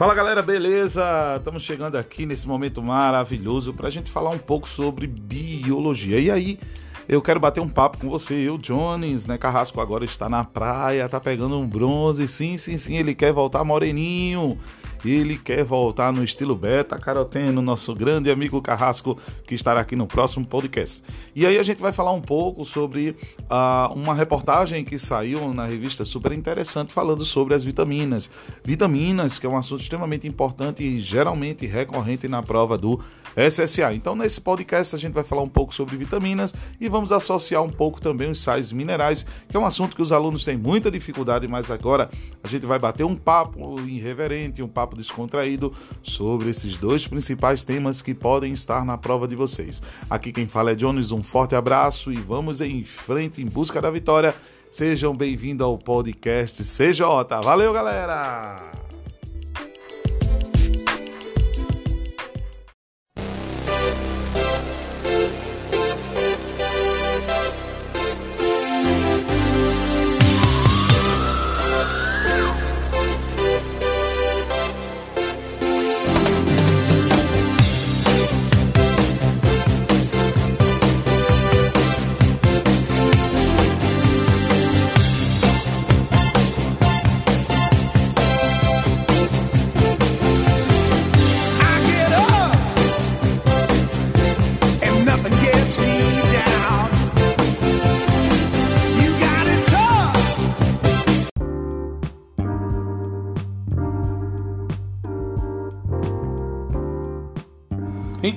Fala galera, beleza? Estamos chegando aqui nesse momento maravilhoso para a gente falar um pouco sobre biologia. E aí, eu quero bater um papo com você. Eu, Jones, né? Carrasco agora está na praia, tá pegando um bronze. Sim, sim, sim, ele quer voltar moreninho. Ele quer voltar no estilo beta caroteno, nosso grande amigo Carrasco, que estará aqui no próximo podcast. E aí a gente vai falar um pouco sobre uh, uma reportagem que saiu na revista super interessante falando sobre as vitaminas. Vitaminas, que é um assunto extremamente importante e geralmente recorrente na prova do SSA. Então, nesse podcast, a gente vai falar um pouco sobre vitaminas e vamos associar um pouco também os sais minerais, que é um assunto que os alunos têm muita dificuldade, mas agora a gente vai bater um papo irreverente, um papo descontraído sobre esses dois principais temas que podem estar na prova de vocês. Aqui quem fala é Jones, um forte abraço e vamos em frente em busca da vitória. Sejam bem-vindos ao podcast CJ. Valeu, galera!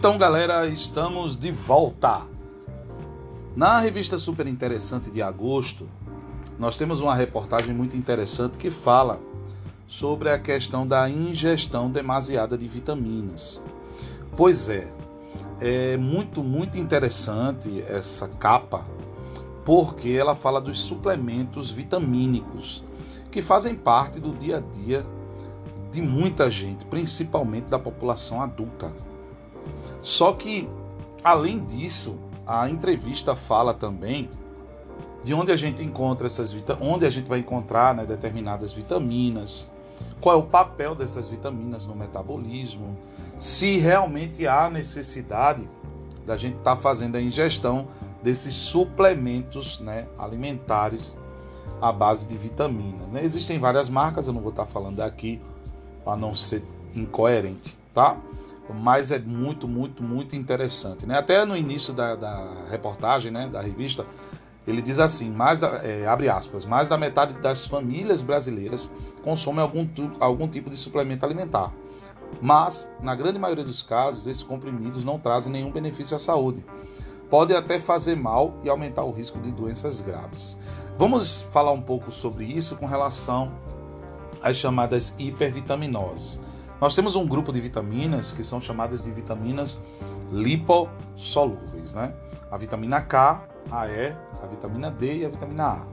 Então, galera, estamos de volta. Na revista Super Interessante de agosto, nós temos uma reportagem muito interessante que fala sobre a questão da ingestão demasiada de vitaminas. Pois é, é muito, muito interessante essa capa, porque ela fala dos suplementos vitamínicos que fazem parte do dia a dia de muita gente, principalmente da população adulta. Só que, além disso, a entrevista fala também de onde a gente encontra essas onde a gente vai encontrar né, determinadas vitaminas, qual é o papel dessas vitaminas no metabolismo, se realmente há necessidade da gente estar tá fazendo a ingestão desses suplementos né, alimentares à base de vitaminas. Né? Existem várias marcas, eu não vou estar tá falando aqui para não ser incoerente, tá? Mas é muito, muito, muito interessante. Né? Até no início da, da reportagem, né, da revista, ele diz assim: mais da, é, abre aspas, mais da metade das famílias brasileiras consomem algum, algum tipo de suplemento alimentar. Mas, na grande maioria dos casos, esses comprimidos não trazem nenhum benefício à saúde. Podem até fazer mal e aumentar o risco de doenças graves. Vamos falar um pouco sobre isso com relação às chamadas hipervitaminoses. Nós temos um grupo de vitaminas que são chamadas de vitaminas lipossolúveis, né? A vitamina K, a E, a vitamina D e a vitamina A,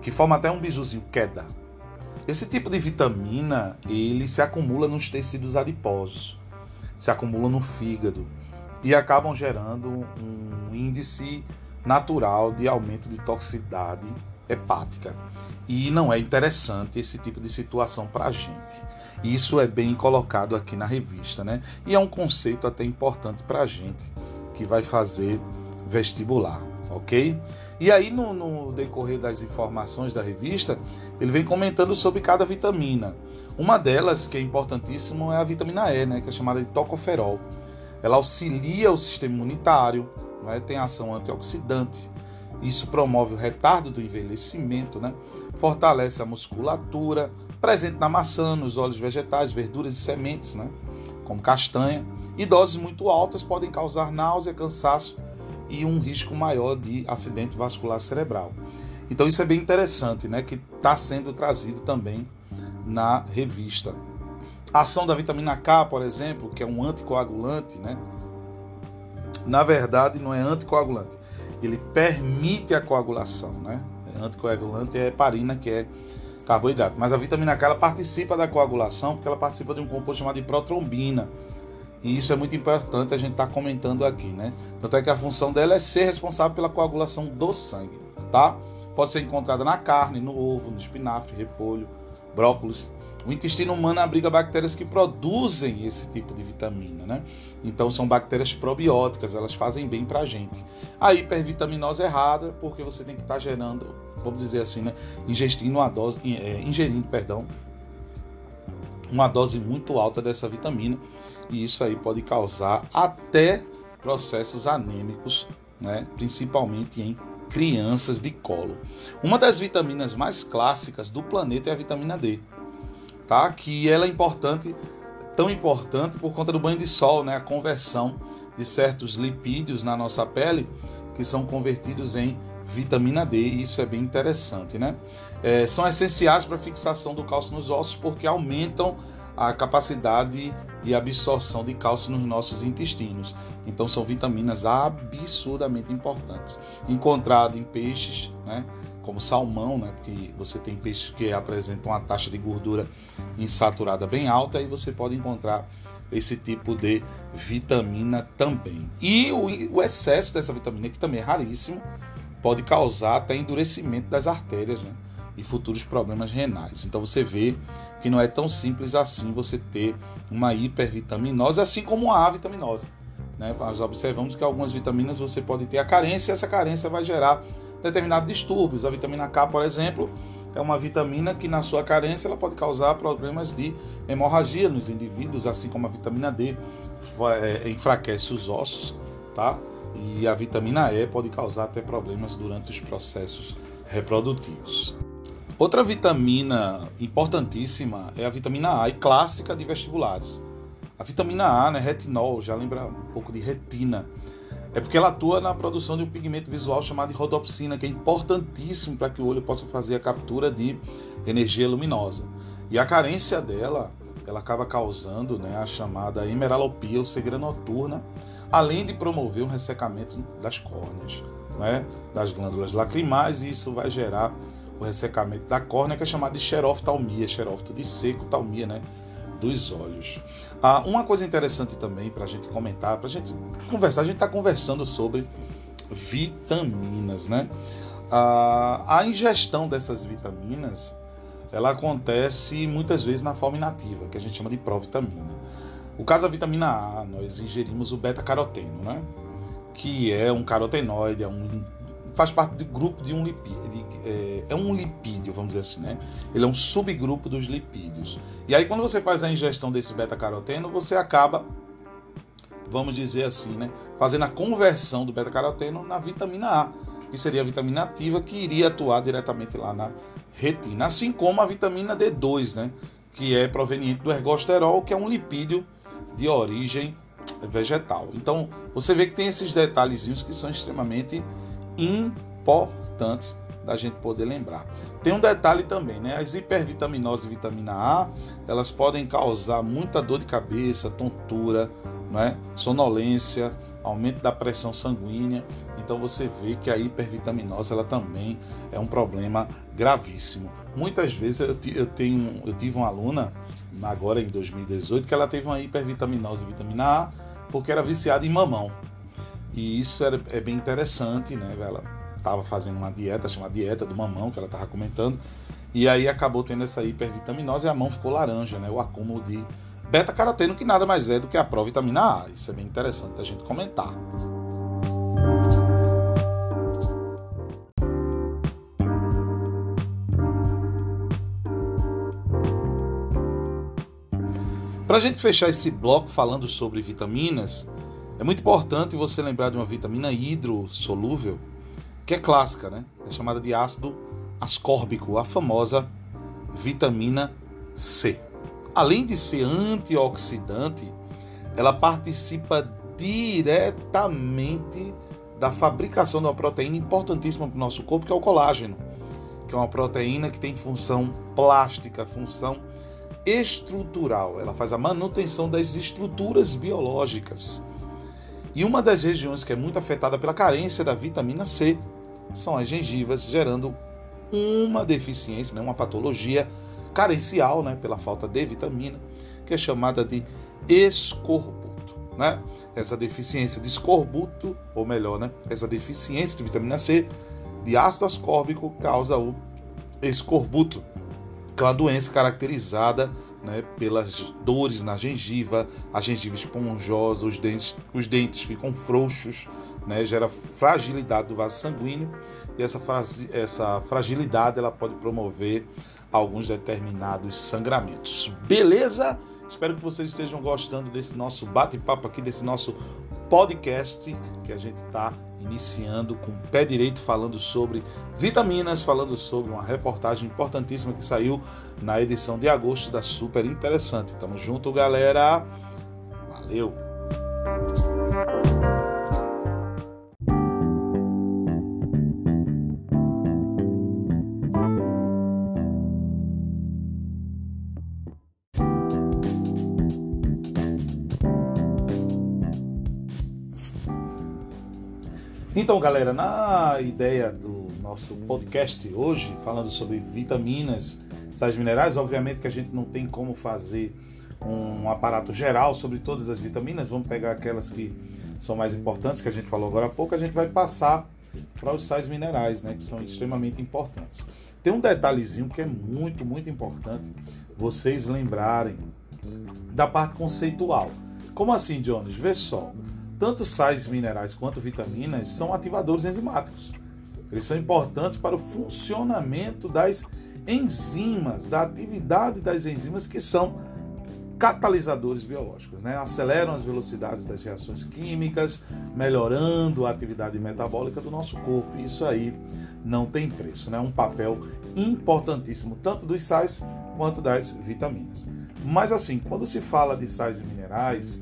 que forma até um bijuzinho queda. Esse tipo de vitamina, ele se acumula nos tecidos adiposos, se acumula no fígado e acabam gerando um índice natural de aumento de toxicidade hepática. E não é interessante esse tipo de situação para a gente. Isso é bem colocado aqui na revista, né? E é um conceito até importante para a gente que vai fazer vestibular, ok? E aí, no, no, decorrer das informações da revista, ele vem comentando sobre cada vitamina. Uma delas, que é importantíssima, é a vitamina E, né? Que é chamada de tocoferol. Ela auxilia o sistema imunitário, né? tem ação antioxidante. Isso promove o retardo do envelhecimento, né? Fortalece a musculatura, presente na maçã, nos óleos vegetais, verduras e sementes, né? como castanha, e doses muito altas podem causar náusea, cansaço e um risco maior de acidente vascular cerebral. Então isso é bem interessante, né? Que está sendo trazido também na revista. A ação da vitamina K, por exemplo, que é um anticoagulante, né? Na verdade, não é anticoagulante. Ele permite a coagulação, né? Anticoagulante é heparina, que é carboidrato. Mas a vitamina K ela participa da coagulação porque ela participa de um composto chamado de protrombina. E isso é muito importante a gente estar tá comentando aqui, né? Tanto é que a função dela é ser responsável pela coagulação do sangue, tá? Pode ser encontrada na carne, no ovo, no espinafre, repolho, brócolis O intestino humano abriga bactérias que produzem esse tipo de vitamina, né? Então são bactérias probióticas, elas fazem bem para a gente. A hipervitaminose é errada, porque você tem que estar tá gerando, vamos dizer assim, né? Ingestindo uma dose, é, ingerindo, perdão, uma dose muito alta dessa vitamina e isso aí pode causar até processos anêmicos, né? Principalmente em crianças de colo. Uma das vitaminas mais clássicas do planeta é a vitamina D tá? Que ela é importante, tão importante por conta do banho de sol, né? A conversão de certos lipídios na nossa pele que são convertidos em vitamina D, e isso é bem interessante, né? É, são essenciais para a fixação do cálcio nos ossos porque aumentam a capacidade de absorção de cálcio nos nossos intestinos. Então são vitaminas absurdamente importantes. Encontrado em peixes, né? Como salmão, né? Porque você tem peixes que apresentam uma taxa de gordura insaturada bem alta e você pode encontrar esse tipo de vitamina também. E o, o excesso dessa vitamina, que também é raríssimo, pode causar até endurecimento das artérias, né? E futuros problemas renais. Então você vê que não é tão simples assim você ter uma hipervitaminose, assim como a avitaminose. Né? Nós observamos que algumas vitaminas você pode ter a carência e essa carência vai gerar determinados distúrbios. A vitamina K, por exemplo, é uma vitamina que na sua carência ela pode causar problemas de hemorragia nos indivíduos, assim como a vitamina D é, enfraquece os ossos, tá? E a vitamina E pode causar até problemas durante os processos reprodutivos. Outra vitamina importantíssima é a vitamina A e clássica de vestibulares. A vitamina A, né, retinol, já lembra um pouco de retina é porque ela atua na produção de um pigmento visual chamado rodopsina, que é importantíssimo para que o olho possa fazer a captura de energia luminosa. E a carência dela, ela acaba causando né, a chamada hemeralopia, ou cegueira noturna, além de promover um ressecamento das córneas, né, das glândulas lacrimais, e isso vai gerar o ressecamento da córnea, que é chamado de xeroftalmia, xerófito de seco, talmia, né, dos olhos. Ah, uma coisa interessante também para a gente comentar, para a gente conversar, a gente está conversando sobre vitaminas, né? Ah, a ingestão dessas vitaminas, ela acontece muitas vezes na forma inativa, que a gente chama de provitamina. O caso da vitamina A, nós ingerimos o beta-caroteno, né? Que é um carotenoide, é um faz parte do grupo de um lipídio, é, é, um lipídio, vamos dizer assim, né? Ele é um subgrupo dos lipídios. E aí quando você faz a ingestão desse beta-caroteno, você acaba, vamos dizer assim, né? Fazendo a conversão do beta-caroteno na vitamina A, que seria a vitamina ativa que iria atuar diretamente lá na retina, assim como a vitamina D2, né? Que é proveniente do ergosterol, que é um lipídio de origem vegetal. Então, você vê que tem esses detalhezinhos que são extremamente importantes da gente poder lembrar. Tem um detalhe também, né? As hipervitaminoses e vitamina A, elas podem causar muita dor de cabeça, tontura, né? sonolência, aumento da pressão sanguínea. Então você vê que a hipervitaminose ela também é um problema gravíssimo. Muitas vezes eu, eu tenho, eu tive uma aluna agora em 2018 que ela teve uma hipervitaminose e vitamina A porque era viciada em mamão. E isso era, é bem interessante, né? Ela estava fazendo uma dieta, chamada dieta do mamão, que ela estava comentando, e aí acabou tendo essa hipervitaminose e a mão ficou laranja, né? O acúmulo de beta-caroteno, que nada mais é do que a provitamina A. Isso é bem interessante a gente comentar. Para a gente fechar esse bloco falando sobre vitaminas, é muito importante você lembrar de uma vitamina hidrossolúvel, que é clássica, né? É chamada de ácido ascórbico, a famosa vitamina C. Além de ser antioxidante, ela participa diretamente da fabricação de uma proteína importantíssima para o nosso corpo, que é o colágeno, que é uma proteína que tem função plástica, função estrutural. Ela faz a manutenção das estruturas biológicas. E uma das regiões que é muito afetada pela carência da vitamina C são as gengivas, gerando uma deficiência, né, uma patologia carencial né, pela falta de vitamina, que é chamada de escorbuto. Né? Essa deficiência de escorbuto, ou melhor, né, essa deficiência de vitamina C, de ácido ascórbico, causa o escorbuto, que é uma doença caracterizada né, pelas dores na gengiva, a gengiva esponjosa, os dentes, os dentes ficam frouxos, né, gera fragilidade do vaso sanguíneo e essa, essa fragilidade ela pode promover alguns determinados sangramentos. Beleza? Espero que vocês estejam gostando desse nosso bate-papo aqui, desse nosso podcast que a gente está iniciando com o pé direito, falando sobre vitaminas, falando sobre uma reportagem importantíssima que saiu na edição de agosto da Super Interessante. Tamo junto, galera. Valeu! Então, galera, na ideia do nosso podcast hoje, falando sobre vitaminas, sais minerais, obviamente que a gente não tem como fazer um aparato geral sobre todas as vitaminas, vamos pegar aquelas que são mais importantes, que a gente falou agora há pouco, a gente vai passar para os sais minerais, né, que são extremamente importantes. Tem um detalhezinho que é muito, muito importante vocês lembrarem da parte conceitual. Como assim, Jones? Vê só tanto sais minerais quanto vitaminas são ativadores enzimáticos. Eles são importantes para o funcionamento das enzimas, da atividade das enzimas que são catalisadores biológicos, né? aceleram as velocidades das reações químicas, melhorando a atividade metabólica do nosso corpo. Isso aí não tem preço, né? Um papel importantíssimo tanto dos sais quanto das vitaminas. Mas assim, quando se fala de sais minerais,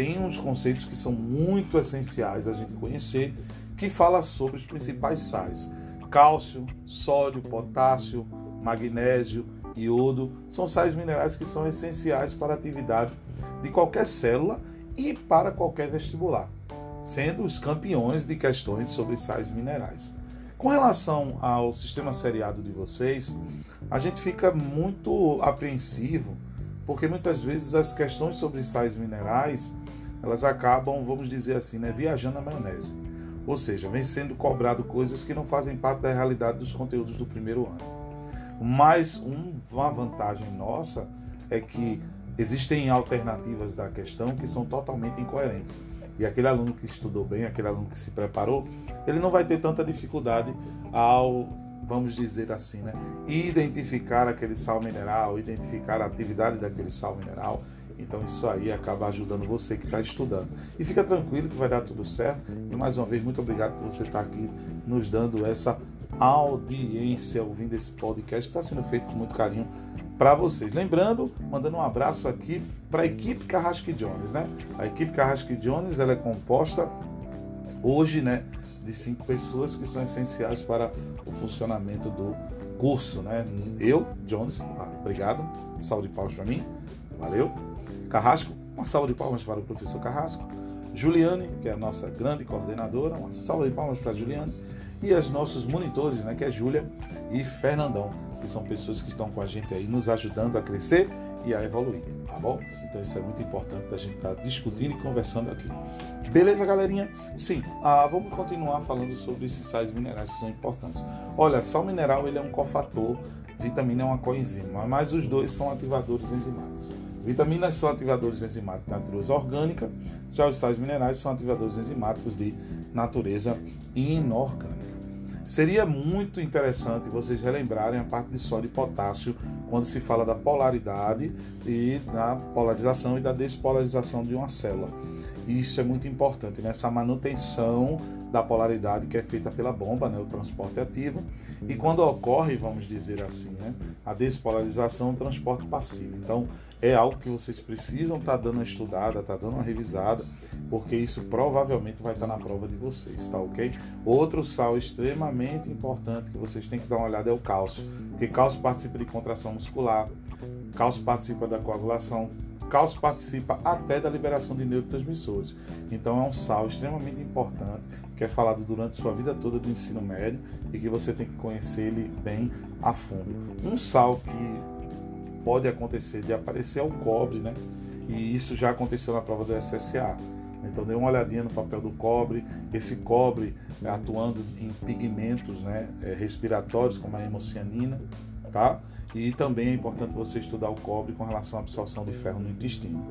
tem uns conceitos que são muito essenciais a gente conhecer, que fala sobre os principais sais. Cálcio, sódio, potássio, magnésio, iodo, são sais minerais que são essenciais para a atividade de qualquer célula e para qualquer vestibular, sendo os campeões de questões sobre sais minerais. Com relação ao sistema seriado de vocês, a gente fica muito apreensivo, porque muitas vezes as questões sobre sais minerais elas acabam, vamos dizer assim, né, viajando na maionese. Ou seja, vem sendo cobrado coisas que não fazem parte da realidade dos conteúdos do primeiro ano. Mas um, uma vantagem nossa é que existem alternativas da questão que são totalmente incoerentes. E aquele aluno que estudou bem, aquele aluno que se preparou, ele não vai ter tanta dificuldade ao, vamos dizer assim, né, identificar aquele sal mineral, identificar a atividade daquele sal mineral então isso aí acaba ajudando você que está estudando. E fica tranquilo que vai dar tudo certo. E mais uma vez, muito obrigado por você estar tá aqui nos dando essa audiência, ouvindo esse podcast. Está sendo feito com muito carinho para vocês. Lembrando, mandando um abraço aqui para a equipe Carrasque Jones, né? A equipe Carrasque Jones ela é composta hoje, né, de cinco pessoas que são essenciais para o funcionamento do curso, né? Eu, Jones, ah, obrigado. Salve de palmas para mim. Valeu. Carrasco, uma salva de palmas para o professor Carrasco. Juliane, que é a nossa grande coordenadora, uma salva de palmas para Juliane. E os nossos monitores, né, que é Júlia e Fernandão, que são pessoas que estão com a gente aí nos ajudando a crescer e a evoluir, tá bom? Então isso é muito importante da gente estar tá discutindo e conversando aqui. Beleza, galerinha? Sim, ah, vamos continuar falando sobre esses sais minerais que são importantes. Olha, sal mineral ele é um cofator, vitamina é uma coenzima, mas os dois são ativadores enzimáticos. Vitaminas são ativadores enzimáticos de natureza orgânica, já os sais minerais são ativadores enzimáticos de natureza inorgânica. Seria muito interessante vocês relembrarem a parte de sódio e potássio quando se fala da polaridade e da polarização e da despolarização de uma célula. Isso é muito importante nessa manutenção da polaridade que é feita pela bomba, né, o transporte ativo, e quando ocorre, vamos dizer assim, né, a despolarização, o transporte passivo. Então, é algo que vocês precisam estar tá dando uma estudada, tá dando uma revisada, porque isso provavelmente vai estar tá na prova de vocês, tá ok? Outro sal extremamente importante que vocês têm que dar uma olhada é o cálcio, porque cálcio participa de contração muscular, cálcio participa da coagulação, cálcio participa até da liberação de neurotransmissores. Então é um sal extremamente importante que é falado durante sua vida toda do ensino médio e que você tem que conhecer ele bem a fundo. Um sal que pode acontecer de aparecer é o cobre, né? E isso já aconteceu na prova do SSA. Então dê uma olhadinha no papel do cobre, esse cobre atuando em pigmentos né, é, respiratórios como a hemocianina, tá? E também é importante você estudar o cobre com relação à absorção de ferro no intestino.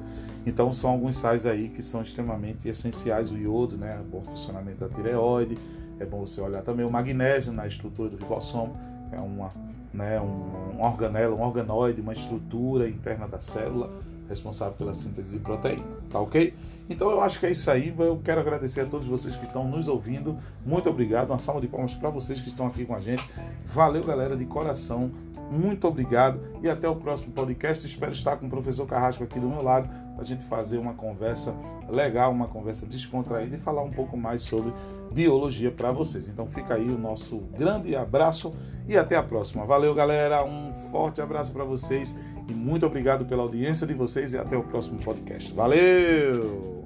Então são alguns sais aí que são extremamente essenciais, o iodo, né, o bom funcionamento da tireoide, é bom você olhar também o magnésio na estrutura do ribossomo, é uma, né, um, um organelo, um organoide, uma estrutura interna da célula responsável pela síntese de proteína, tá ok? Então eu acho que é isso aí. Eu quero agradecer a todos vocês que estão nos ouvindo. Muito obrigado. Uma salva de palmas para vocês que estão aqui com a gente. Valeu, galera, de coração. Muito obrigado e até o próximo podcast. Espero estar com o professor Carrasco aqui do meu lado para a gente fazer uma conversa legal, uma conversa descontraída e falar um pouco mais sobre biologia para vocês. Então fica aí o nosso grande abraço e até a próxima. Valeu, galera. Um forte abraço para vocês e muito obrigado pela audiência de vocês e até o próximo podcast. Valeu!